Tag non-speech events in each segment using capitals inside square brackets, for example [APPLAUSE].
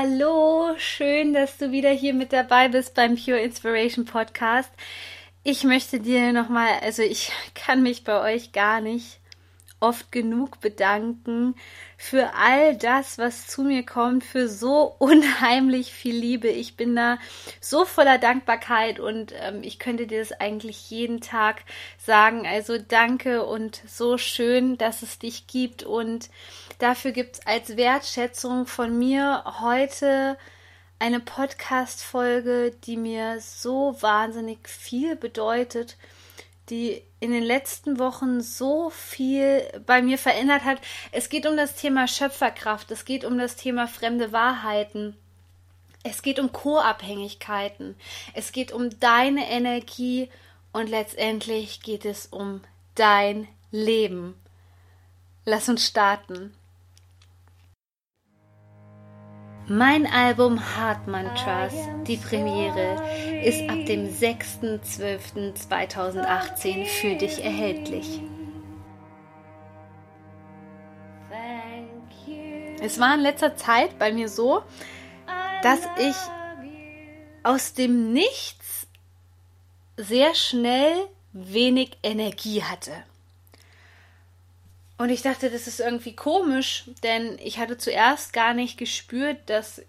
Hallo, schön, dass du wieder hier mit dabei bist beim Pure Inspiration Podcast. Ich möchte dir nochmal, also ich [LAUGHS] kann mich bei euch gar nicht oft genug bedanken für all das, was zu mir kommt, für so [LAUGHS] unheimlich viel Liebe. Ich bin da so voller Dankbarkeit und ähm, ich könnte dir das eigentlich jeden Tag sagen. Also danke und so schön, dass es dich gibt und dafür gibt es als Wertschätzung von mir heute eine Podcast-Folge, die mir so wahnsinnig viel bedeutet die in den letzten Wochen so viel bei mir verändert hat. Es geht um das Thema Schöpferkraft, es geht um das Thema fremde Wahrheiten. Es geht um Co-Abhängigkeiten. Es geht um deine Energie und letztendlich geht es um dein Leben. Lass uns starten. Mein Album Heart Mantras, die Premiere, ist ab dem 6.12.2018 für dich erhältlich. Es war in letzter Zeit bei mir so, dass ich aus dem Nichts sehr schnell wenig Energie hatte. Und ich dachte, das ist irgendwie komisch, denn ich hatte zuerst gar nicht gespürt, dass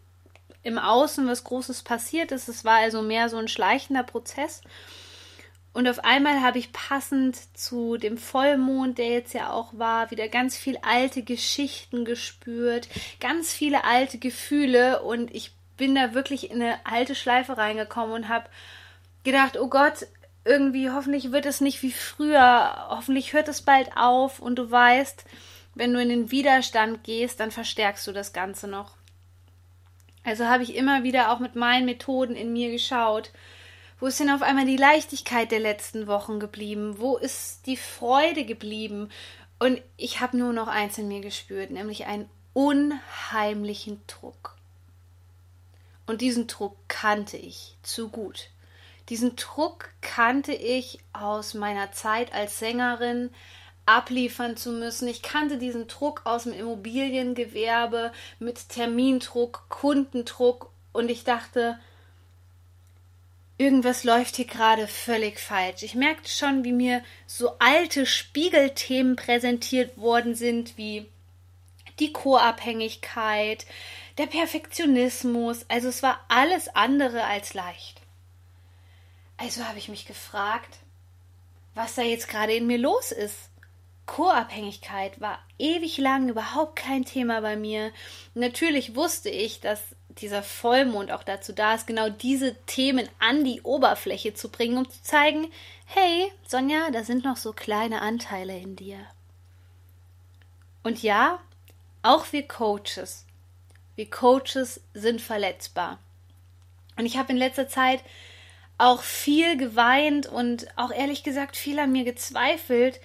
im Außen was Großes passiert ist. Es war also mehr so ein schleichender Prozess. Und auf einmal habe ich passend zu dem Vollmond, der jetzt ja auch war, wieder ganz viel alte Geschichten gespürt, ganz viele alte Gefühle und ich bin da wirklich in eine alte Schleife reingekommen und habe gedacht, oh Gott, irgendwie, hoffentlich wird es nicht wie früher, hoffentlich hört es bald auf und du weißt, wenn du in den Widerstand gehst, dann verstärkst du das Ganze noch. Also habe ich immer wieder auch mit meinen Methoden in mir geschaut. Wo ist denn auf einmal die Leichtigkeit der letzten Wochen geblieben? Wo ist die Freude geblieben? Und ich habe nur noch eins in mir gespürt, nämlich einen unheimlichen Druck. Und diesen Druck kannte ich zu gut. Diesen Druck kannte ich aus meiner Zeit als Sängerin, abliefern zu müssen. Ich kannte diesen Druck aus dem Immobiliengewerbe mit Termindruck, Kundendruck und ich dachte, irgendwas läuft hier gerade völlig falsch. Ich merkte schon, wie mir so alte Spiegelthemen präsentiert worden sind, wie die Co-Abhängigkeit, der Perfektionismus. Also es war alles andere als leicht. Also habe ich mich gefragt, was da jetzt gerade in mir los ist. Co-Abhängigkeit war ewig lang überhaupt kein Thema bei mir. Natürlich wusste ich, dass dieser Vollmond auch dazu da ist, genau diese Themen an die Oberfläche zu bringen, um zu zeigen, hey, Sonja, da sind noch so kleine Anteile in dir. Und ja, auch wir Coaches, wir Coaches sind verletzbar. Und ich habe in letzter Zeit auch viel geweint und auch ehrlich gesagt viel an mir gezweifelt,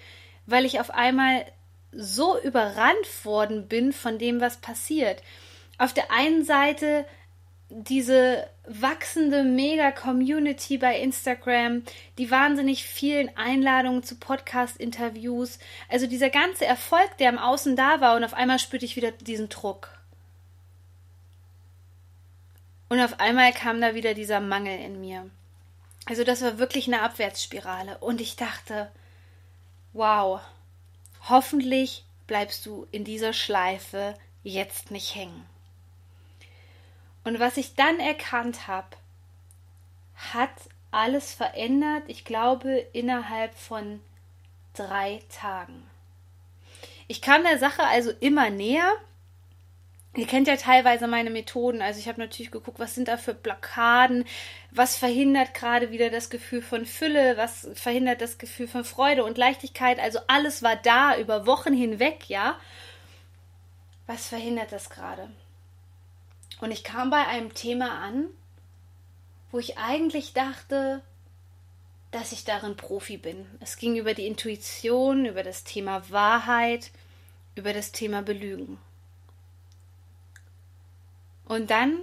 weil ich auf einmal so überrannt worden bin von dem, was passiert. Auf der einen Seite diese wachsende Mega-Community bei Instagram, die wahnsinnig vielen Einladungen zu Podcast-Interviews, also dieser ganze Erfolg, der im Außen da war und auf einmal spürte ich wieder diesen Druck. Und auf einmal kam da wieder dieser Mangel in mir. Also das war wirklich eine Abwärtsspirale. Und ich dachte, wow, hoffentlich bleibst du in dieser Schleife jetzt nicht hängen. Und was ich dann erkannt habe, hat alles verändert, ich glaube, innerhalb von drei Tagen. Ich kam der Sache also immer näher Ihr kennt ja teilweise meine Methoden. Also ich habe natürlich geguckt, was sind da für Blockaden, was verhindert gerade wieder das Gefühl von Fülle, was verhindert das Gefühl von Freude und Leichtigkeit. Also alles war da über Wochen hinweg, ja. Was verhindert das gerade? Und ich kam bei einem Thema an, wo ich eigentlich dachte, dass ich darin Profi bin. Es ging über die Intuition, über das Thema Wahrheit, über das Thema Belügen. Und dann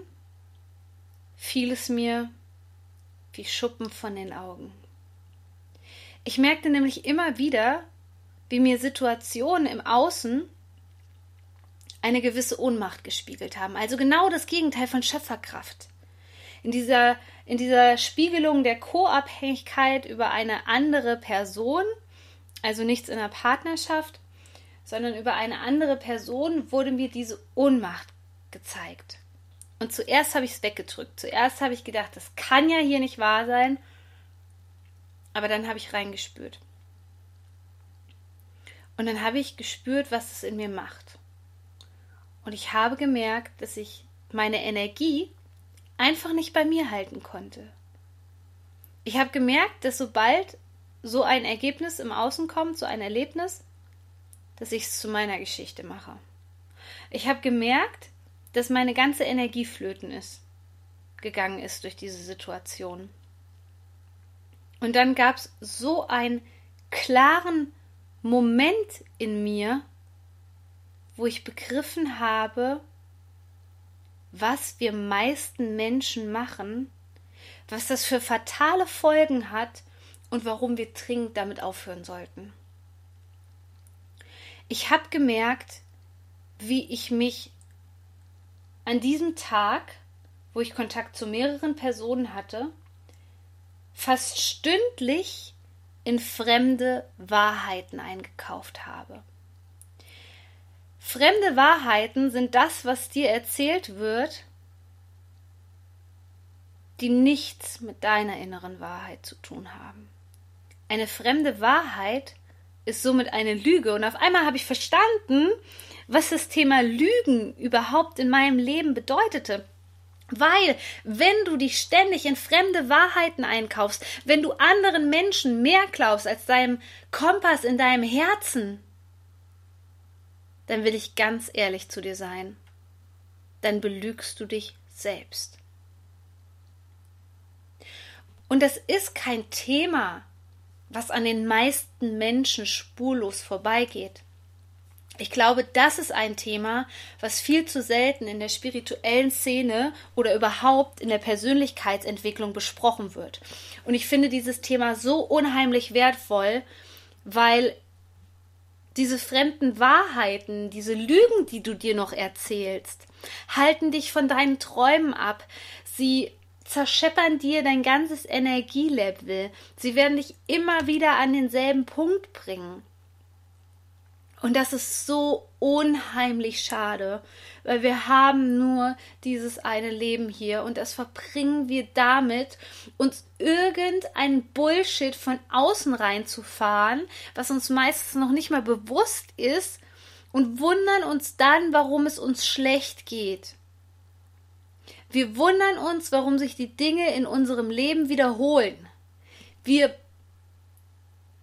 fiel es mir wie Schuppen von den Augen. Ich merkte nämlich immer wieder, wie mir Situationen im Außen eine gewisse Ohnmacht gespiegelt haben. Also genau das Gegenteil von Schöpferkraft. In dieser, in dieser Spiegelung der Co-Abhängigkeit über eine andere Person, also nichts in der Partnerschaft, sondern über eine andere Person wurde mir diese Ohnmacht gezeigt. Und zuerst habe ich es weggedrückt. Zuerst habe ich gedacht, das kann ja hier nicht wahr sein. Aber dann habe ich reingespürt. Und dann habe ich gespürt, was es in mir macht. Und ich habe gemerkt, dass ich meine Energie einfach nicht bei mir halten konnte. Ich habe gemerkt, dass sobald so ein Ergebnis im Außen kommt, so ein Erlebnis, dass ich es zu meiner Geschichte mache. Ich habe gemerkt, dass meine ganze Energie flöten ist, gegangen ist durch diese Situation. Und dann gab es so einen klaren Moment in mir, wo ich begriffen habe, was wir meisten Menschen machen, was das für fatale Folgen hat und warum wir dringend damit aufhören sollten. Ich habe gemerkt, wie ich mich an diesem Tag, wo ich Kontakt zu mehreren Personen hatte, fast stündlich in fremde Wahrheiten eingekauft habe. Fremde Wahrheiten sind das, was dir erzählt wird, die nichts mit deiner inneren Wahrheit zu tun haben. Eine fremde Wahrheit ist somit eine Lüge. Und auf einmal habe ich verstanden, was das Thema Lügen überhaupt in meinem Leben bedeutete. Weil, wenn du dich ständig in fremde Wahrheiten einkaufst, wenn du anderen Menschen mehr glaubst als deinem Kompass in deinem Herzen, dann will ich ganz ehrlich zu dir sein. Dann belügst du dich selbst. Und das ist kein Thema, was an den meisten Menschen spurlos vorbeigeht. Ich glaube, das ist ein Thema, was viel zu selten in der spirituellen Szene oder überhaupt in der Persönlichkeitsentwicklung besprochen wird. Und ich finde dieses Thema so unheimlich wertvoll, weil diese fremden Wahrheiten, diese Lügen, die du dir noch erzählst, halten dich von deinen Träumen ab. Sie zerscheppern dir dein ganzes Energielevel. Sie werden dich immer wieder an denselben Punkt bringen. Und das ist so unheimlich schade, weil wir haben nur dieses eine Leben hier und das verbringen wir damit, uns irgendein Bullshit von außen reinzufahren, was uns meistens noch nicht mal bewusst ist und wundern uns dann, warum es uns schlecht geht. Wir wundern uns, warum sich die Dinge in unserem Leben wiederholen. Wir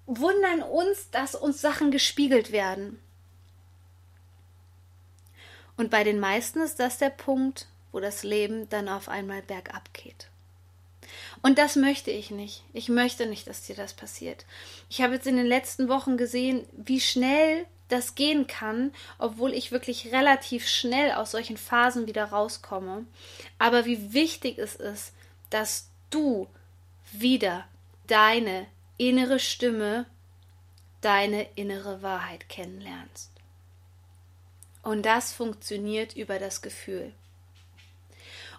wundern uns, dass uns Sachen gespiegelt werden. Und bei den meisten ist das der Punkt, wo das Leben dann auf einmal bergab geht. Und das möchte ich nicht. Ich möchte nicht, dass dir das passiert. Ich habe jetzt in den letzten Wochen gesehen, wie schnell das gehen kann, obwohl ich wirklich relativ schnell aus solchen Phasen wieder rauskomme. Aber wie wichtig es ist, dass du wieder deine innere Stimme, deine innere Wahrheit kennenlernst. Und das funktioniert über das Gefühl.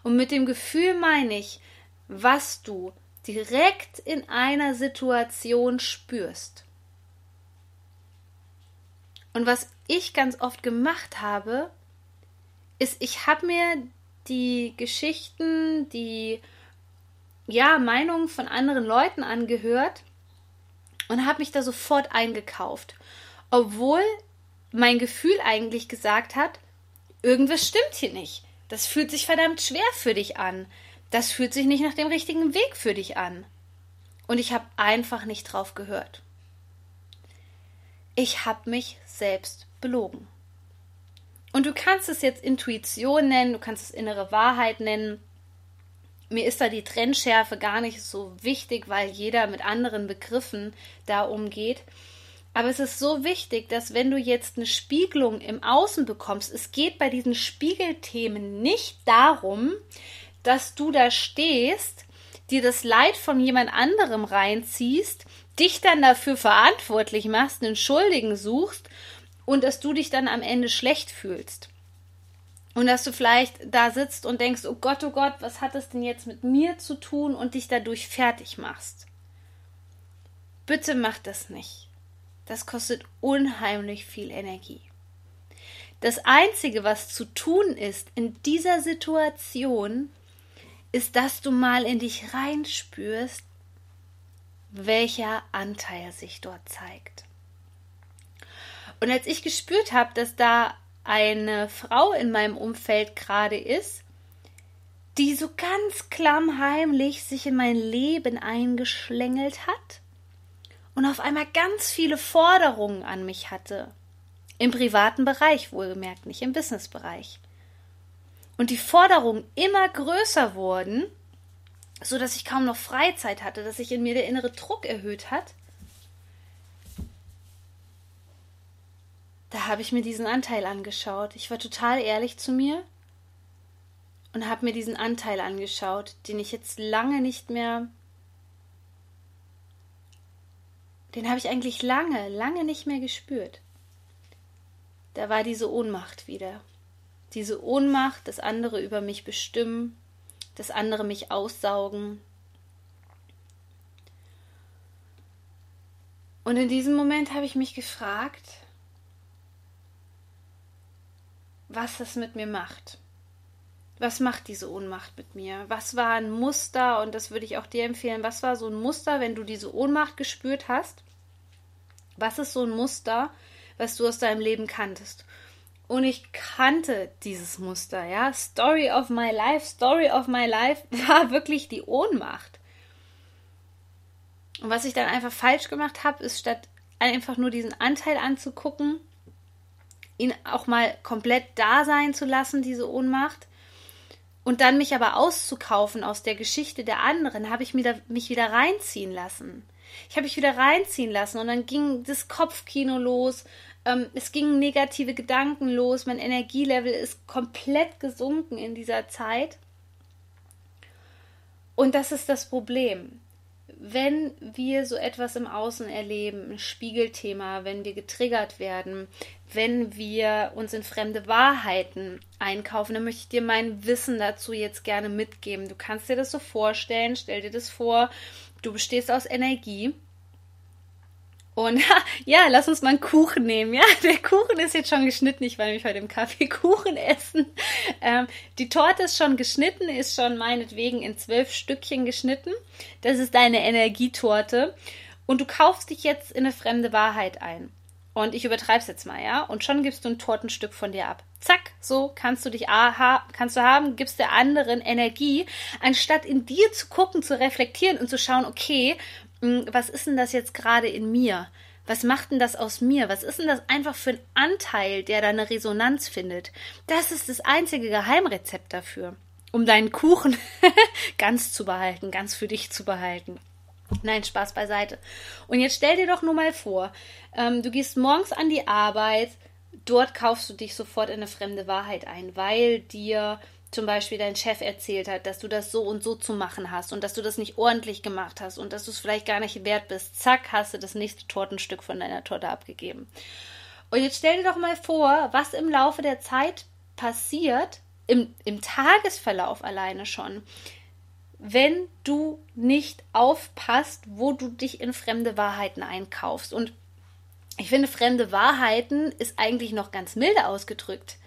Und mit dem Gefühl meine ich, was du direkt in einer Situation spürst. Und was ich ganz oft gemacht habe, ist, ich habe mir die Geschichten, die ja, Meinungen von anderen Leuten angehört und habe mich da sofort eingekauft. Obwohl mein Gefühl eigentlich gesagt hat, irgendwas stimmt hier nicht. Das fühlt sich verdammt schwer für dich an. Das fühlt sich nicht nach dem richtigen Weg für dich an. Und ich habe einfach nicht drauf gehört. Ich habe mich selbst belogen. Und du kannst es jetzt Intuition nennen, du kannst es innere Wahrheit nennen. Mir ist da die Trennschärfe gar nicht so wichtig, weil jeder mit anderen Begriffen da umgeht. Aber es ist so wichtig, dass wenn du jetzt eine Spiegelung im Außen bekommst, es geht bei diesen Spiegelthemen nicht darum, dass du da stehst, dir das Leid von jemand anderem reinziehst, dich dann dafür verantwortlich machst, einen Schuldigen suchst und dass du dich dann am Ende schlecht fühlst. Und dass du vielleicht da sitzt und denkst, oh Gott, oh Gott, was hat das denn jetzt mit mir zu tun und dich dadurch fertig machst. Bitte mach das nicht. Das kostet unheimlich viel Energie. Das Einzige, was zu tun ist in dieser Situation, ist, dass du mal in dich reinspürst, welcher Anteil sich dort zeigt. Und als ich gespürt habe, dass da eine Frau in meinem Umfeld gerade ist, die so ganz klammheimlich sich in mein Leben eingeschlängelt hat und auf einmal ganz viele Forderungen an mich hatte. Im privaten Bereich wohlgemerkt, nicht im Businessbereich. Und die Forderungen immer größer wurden, so dass ich kaum noch Freizeit hatte, dass sich in mir der innere Druck erhöht hat da habe ich mir diesen Anteil angeschaut. Ich war total ehrlich zu mir und habe mir diesen Anteil angeschaut, den ich jetzt lange nicht mehr. Den habe ich eigentlich lange, lange nicht mehr gespürt. Da war diese Ohnmacht wieder. Diese Ohnmacht, dass andere über mich bestimmen, dass andere mich aussaugen. Und in diesem Moment habe ich mich gefragt, was das mit mir macht. Was macht diese Ohnmacht mit mir? Was war ein Muster, und das würde ich auch dir empfehlen, was war so ein Muster, wenn du diese Ohnmacht gespürt hast? Was ist so ein Muster, was du aus deinem Leben kanntest? Und ich kannte dieses Muster, ja. Story of my life, Story of my life [LAUGHS] war wirklich die Ohnmacht. Und was ich dann einfach falsch gemacht habe, ist statt einfach nur diesen Anteil anzugucken, ihn auch mal komplett da sein zu lassen, diese Ohnmacht. Und dann mich aber auszukaufen aus der Geschichte der anderen, habe ich mich, da, mich wieder reinziehen lassen. Ich habe mich wieder reinziehen lassen und dann ging das Kopfkino los. Ähm, es gingen negative Gedanken los. Mein Energielevel ist komplett gesunken in dieser Zeit. Und das ist das Problem wenn wir so etwas im Außen erleben, ein Spiegelthema, wenn wir getriggert werden, wenn wir uns in fremde Wahrheiten einkaufen, dann möchte ich dir mein Wissen dazu jetzt gerne mitgeben. Du kannst dir das so vorstellen, stell dir das vor, du bestehst aus Energie und [LAUGHS] ja, lass uns mal einen Kuchen nehmen. Ja, [LAUGHS] der Kuchen ist jetzt schon geschnitten. Ich war nämlich heute im Kaffee [LAUGHS] Kuchen essen. Ähm, die Torte ist schon geschnitten, ist schon meinetwegen in zwölf Stückchen geschnitten. Das ist deine Energietorte. Und du kaufst dich jetzt in eine fremde Wahrheit ein. Und ich übertreibe es jetzt mal, ja. Und schon gibst du ein Tortenstück von dir ab. Zack, so kannst du dich aha, kannst du haben, gibst der anderen Energie, anstatt in dir zu gucken, zu reflektieren und zu schauen, okay, was ist denn das jetzt gerade in mir? Was macht denn das aus mir? Was ist denn das einfach für ein Anteil, der da eine Resonanz findet? Das ist das einzige Geheimrezept dafür, um deinen Kuchen [LAUGHS] ganz zu behalten, ganz für dich zu behalten. Nein, Spaß beiseite. Und jetzt stell dir doch nur mal vor, ähm, du gehst morgens an die Arbeit, dort kaufst du dich sofort in eine fremde Wahrheit ein, weil dir zum Beispiel dein Chef erzählt hat, dass du das so und so zu machen hast und dass du das nicht ordentlich gemacht hast und dass du es vielleicht gar nicht wert bist. Zack, hast du das nächste Tortenstück von deiner Torte abgegeben. Und jetzt stell dir doch mal vor, was im Laufe der Zeit passiert, im, im Tagesverlauf alleine schon, wenn du nicht aufpasst, wo du dich in fremde Wahrheiten einkaufst. Und ich finde, fremde Wahrheiten ist eigentlich noch ganz milde ausgedrückt.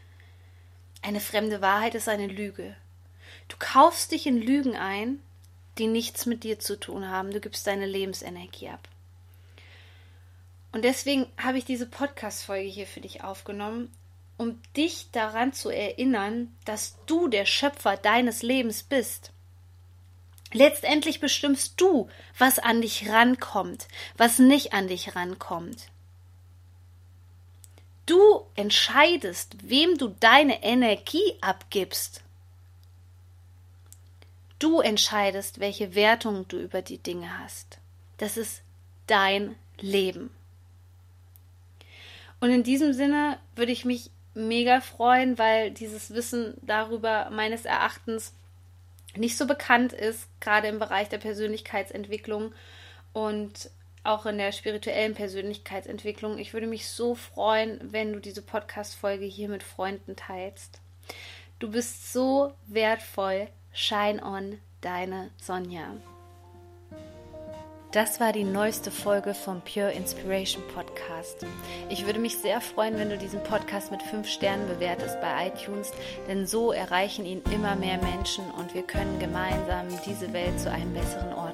Eine fremde Wahrheit ist eine Lüge. Du kaufst dich in Lügen ein, die nichts mit dir zu tun haben. Du gibst deine Lebensenergie ab. Und deswegen habe ich diese Podcast-Folge hier für dich aufgenommen, um dich daran zu erinnern, dass du der Schöpfer deines Lebens bist. Letztendlich bestimmst du, was an dich rankommt, was nicht an dich rankommt. Du entscheidest, wem du deine Energie abgibst. Du entscheidest, welche Wertung du über die Dinge hast. Das ist dein Leben. Und in diesem Sinne würde ich mich mega freuen, weil dieses Wissen darüber meines Erachtens nicht so bekannt ist, gerade im Bereich der Persönlichkeitsentwicklung und auch in der spirituellen Persönlichkeitsentwicklung. Ich würde mich so freuen, wenn du diese Podcast-Folge hier mit Freunden teilst. Du bist so wertvoll. Shine on, deine Sonja. Das war die neueste Folge vom Pure Inspiration Podcast. Ich würde mich sehr freuen, wenn du diesen Podcast mit fünf Sternen bewertest bei iTunes, denn so erreichen ihn immer mehr Menschen und wir können gemeinsam diese Welt zu einem besseren Ort